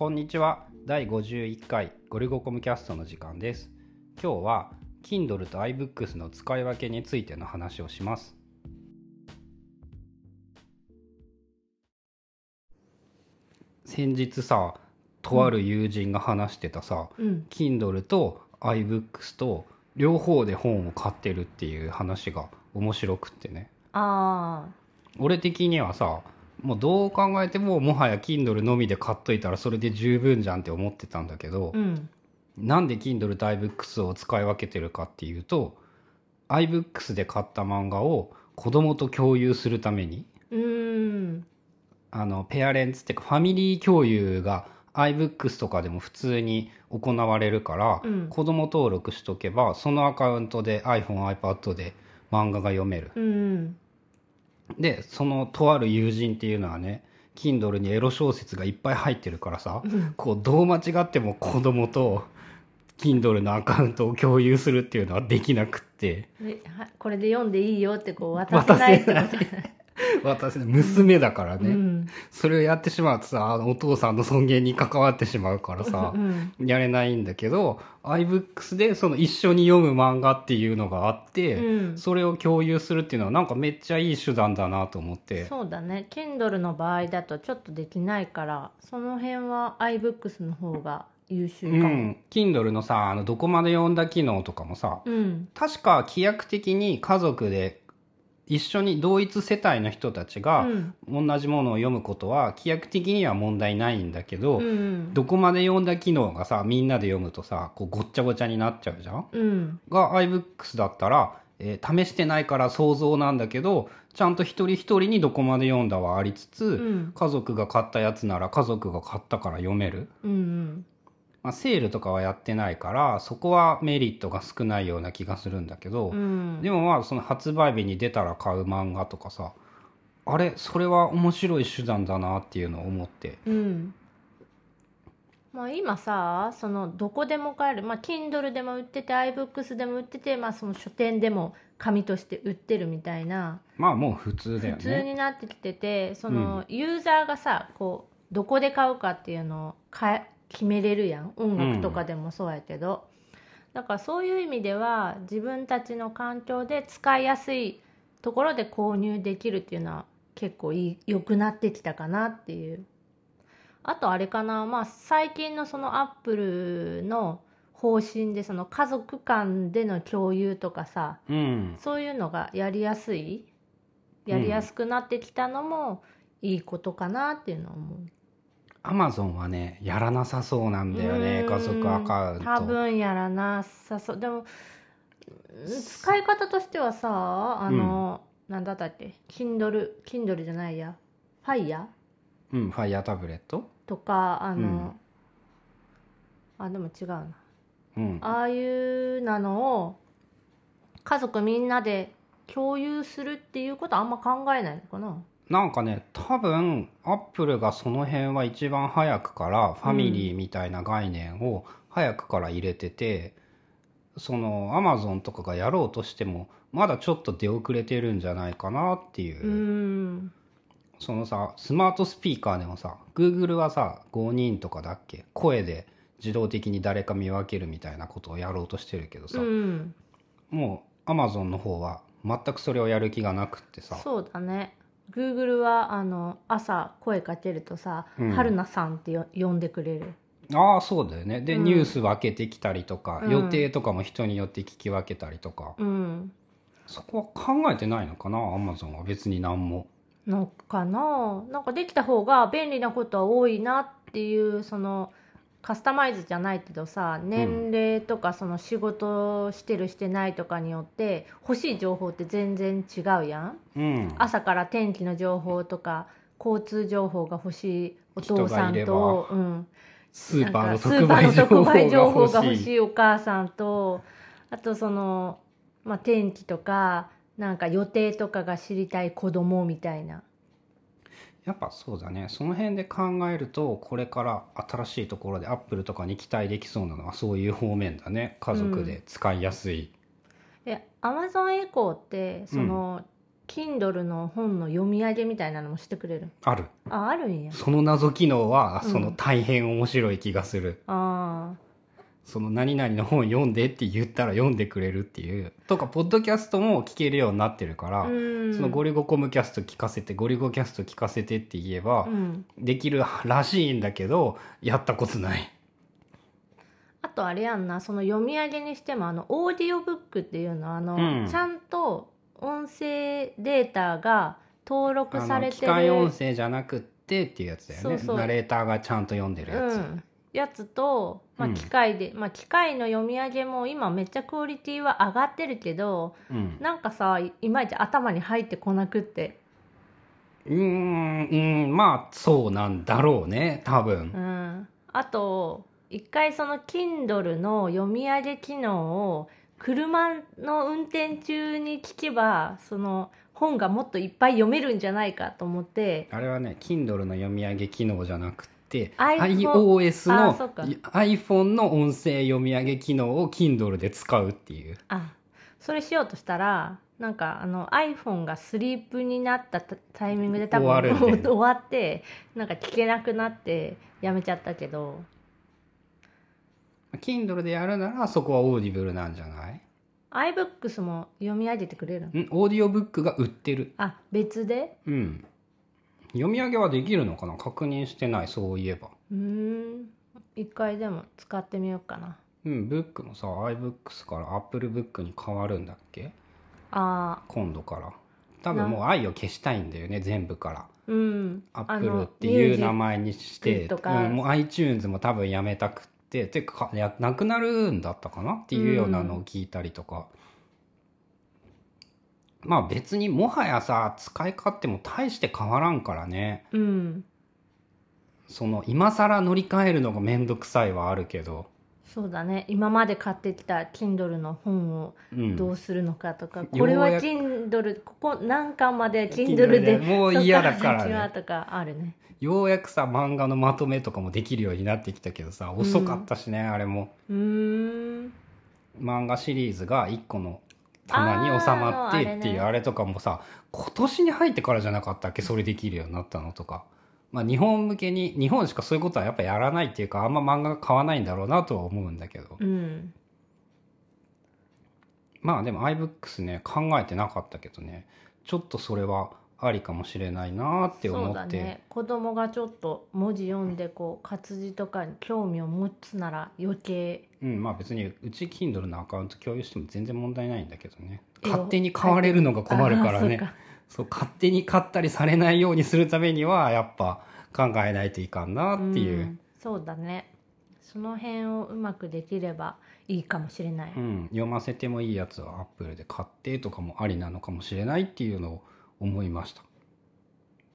こんにちは。第51回ゴリゴコムキャストの時間です。今日は Kindle と iBooks の使い分けについての話をします。先日さとある友人が話してたさ、うん。Kindle と iBooks と両方で本を買ってるっていう話が面白くってねあ俺的にはさもうどう考えてももはや Kindle のみで買っといたらそれで十分じゃんって思ってたんだけどあ、うん。なんで Kindle と iBooks を使い分けてるかっていうと iBooks で買った漫画を子供と共有するためにあのペアレンツっていうかファミリー共有が iBooks とかでも普通に行われるから、うん。子供登録しとけばそのアカウントで iPhoneiPad で漫画が読める。うんでそのとある友人っていうのはね Kindle にエロ小説がいっぱい入ってるからさ、こうどう間違っても子供と Kindle のアカウントを共有するっていうのはできなくって。これで読んでいいよってこう渡せないってない 私ね娘だからね、うん。それをやってしまうとさあのお父さんの尊厳に関わってしまうからさうん。やれないんだけど iBooks でその一緒に読む漫画っていうのがあって、うん。それを共有するっていうのはなんかめっちゃいい手段だなと思って。そうだね。Kindle の場合だとちょっとできないからその辺は iBooks の方が優秀かも。うん、Kindle のさあのどこまで読んだ機能とかもさうん。確か規約的に家族で一緒に同一世帯の人たちがうん。同じものを読むことは規約的には問題ないんだけど、うんどこまで読んだ機能がさみんなで読むとさこうごっちゃごちゃになっちゃうじゃん。うん。が iBooks だったら、えー試してないから想像なんだけどちゃんと一人一人にどこまで読んだはありつつ、うん。家族が買ったやつなら家族が買ったから読める、うんまあ、セールとかはやってないからそこはメリットが少ないような気がするんだけど、うん。でもまあその発売日に出たら買う漫画とかさあれそれは面白い手段だなっていうのを思って。うん。まあ今さそのどこでも買える、まあ、Kindle でも売ってて iBooks でも売ってて、まあ、その書店でも紙として売ってるみたいな。まあもう普通だよ普通ねになってきててそのユーザーがさこうどこで買うかっていうのをかえ決めれるやん。音楽とかでもそうやけど、だからそういう意味では自分たちの環境で使いやすいところで購入できるっていうのは結構いい良くなってきたかなっていう。あとあれかな。まあ最近のそのアップルの方針でその家族間での共有とかさうん。そういうのがやりやすい。やりやすくなってきたのもいいことかなっていうのは思う。アマゾンはねやらなさそうなんだよねうん。家族アカウント。多分やらなさそう。でも使い方としてはさあの、なんだったっけ？Kindle Kindle じゃないや。Fire うんファイヤータブレットとかあの、うん。あでも違うな。うん。ああいうなのを家族みんなで共有するっていうことはあんま考えないのかな？なんかね多分アップルがその辺は一番早くからファミリーみたいな概念を早くから入れてて、そのアマゾンとかがやろうとしてもまだちょっと出遅れてるんじゃないかなっていう。う、ん。そのさスマートスピーカーでもさ Google はさ5人とかだっけ声で自動的に誰か見分けるみたいなことをやろうとしてるけどさ、うん。もうアマゾンの方は全くそれをやる気がなくってさ。そうだね Google はあの朝声かけるとさ「うん。春菜さん」ってよ呼んでくれる。ああそうだよね。で、うん。ニュース分けてきたりとか、うん。予定とかも人によって聞き分けたりとか、うん。そこは考えてないのかなアマゾンは別に何も。のかな？なんかできた方が便利なことは多いなっていうそのカスタマイズじゃないけどさ年齢とかその仕事してるしてないとかによって欲しい情報って全然違うやん。うん。朝から天気の情報とか交通情報が欲しいお父さんと、うん、スーパーのなんかスーパー特売の特売情情報が欲しいお母さんとあとその、まあ、天気とかなんか予定とかが知りたい子供みたいなやっぱそうだね。その辺で考えるとこれから新しいところでアップルとかに期待できそうなのはそういう方面だね。家族で使いやすい、でアマゾンエコーってその、Kindle の本の読み上げみたいなのもしてくれる？ある。ああるんや。その謎機能はうん。その大変面白い気がする、あその何々の本読んでって言ったら読んでくれるっていうとかポッドキャストも聞けるようになってるから、あうん。そのゴリゴコムキャスト聞かせてゴリゴキャスト聞かせてって言えばうん。できるらしいんだけどやったことない。あとあれやんなその読み上げにしてもあのオーディオブックっていうのはあの、うん。ちゃんと音声データが登録されてる機械音声じゃなくってっていうやつだよね。ナレーターがちゃんと読んでるやつ、うん、やつと、まあ、うん。機械で、まあ機械の読み上げも今めっちゃクオリティは上がってるけどうん。なんかさいいまいち頭に入ってこなくって、うーんうんまあそうなんだろうね多分。うん、あと一回その Kindle の読み上げ機能を車の運転中に聞けばその本がもっといっぱい読めるんじゃないかと思って。あれはね Kindle の読み上げ機能じゃなくて iPhone iOS の iPhone の音声読み上げ機能を Kindle で使うっていう。あそれしようとしたらなんかあの iPhone がスリープになったタタイミングで多分終わ 終わってなんか聞けなくなってやめちゃったけど。Kindle でやるならそこは Audible なんじゃない？iBooks も読み上げてくれるの？んオーディオブックが売ってる。あ別で？うん読み上げはできるのかな？確認してないそういえば。うーん。一回でも使ってみようかな。うんブックもさ iBooks から AppleBook に変わるんだっけ？あ今度から。多分もう愛を消したいんだよね全部から。ーうん。アあのップルっていう名前にして。とか。うん、もう iTunes も多分やめたくって。てかやなくなるんだったかな？っていうようなのを聞いたりとか、まあ別にもはやさ使い勝手も大して変わらんからね。うん。その今更乗り換えるのが面倒くさいはあるけど、そうだね。今まで買ってきた Kindle の本をうん、どうするのかとか、んこれは Kindle ここ何巻まで Kindle ででもう嫌だからね。とかあるね。ようやくさ漫画のまとめとかもできるようになってきたけどさ遅かったしね、あれも。うーん。漫画シリーズが1個の棚に収まってっていうあれとかもさ今年に入ってからじゃなかったっけ？それできるようになったのとか。まあ日本向けに日本しかそういうことはやっぱやらないっていうかあんま漫画が買わないんだろうなとは思うんだけど。うん。まあでも iBooks ね考えてなかったけどね。ちょっとそれはありかもしれないなって思って、だね。子供がちょっと文字読んでこう活字とかに興味を持つなら余計。うんまあ別にうち Kindle のアカウント共有しても全然問題ないんだけどね。勝手に買われるのが困るからね。あーそう勝手に買ったりされないようにするためにはやっぱ考えないといかんなっていう、んそうだね。その辺をうまくできればいいかもしれない、うん読ませてもいいやつはアップルで買ってとかもありなのかもしれないっていうのを思いました。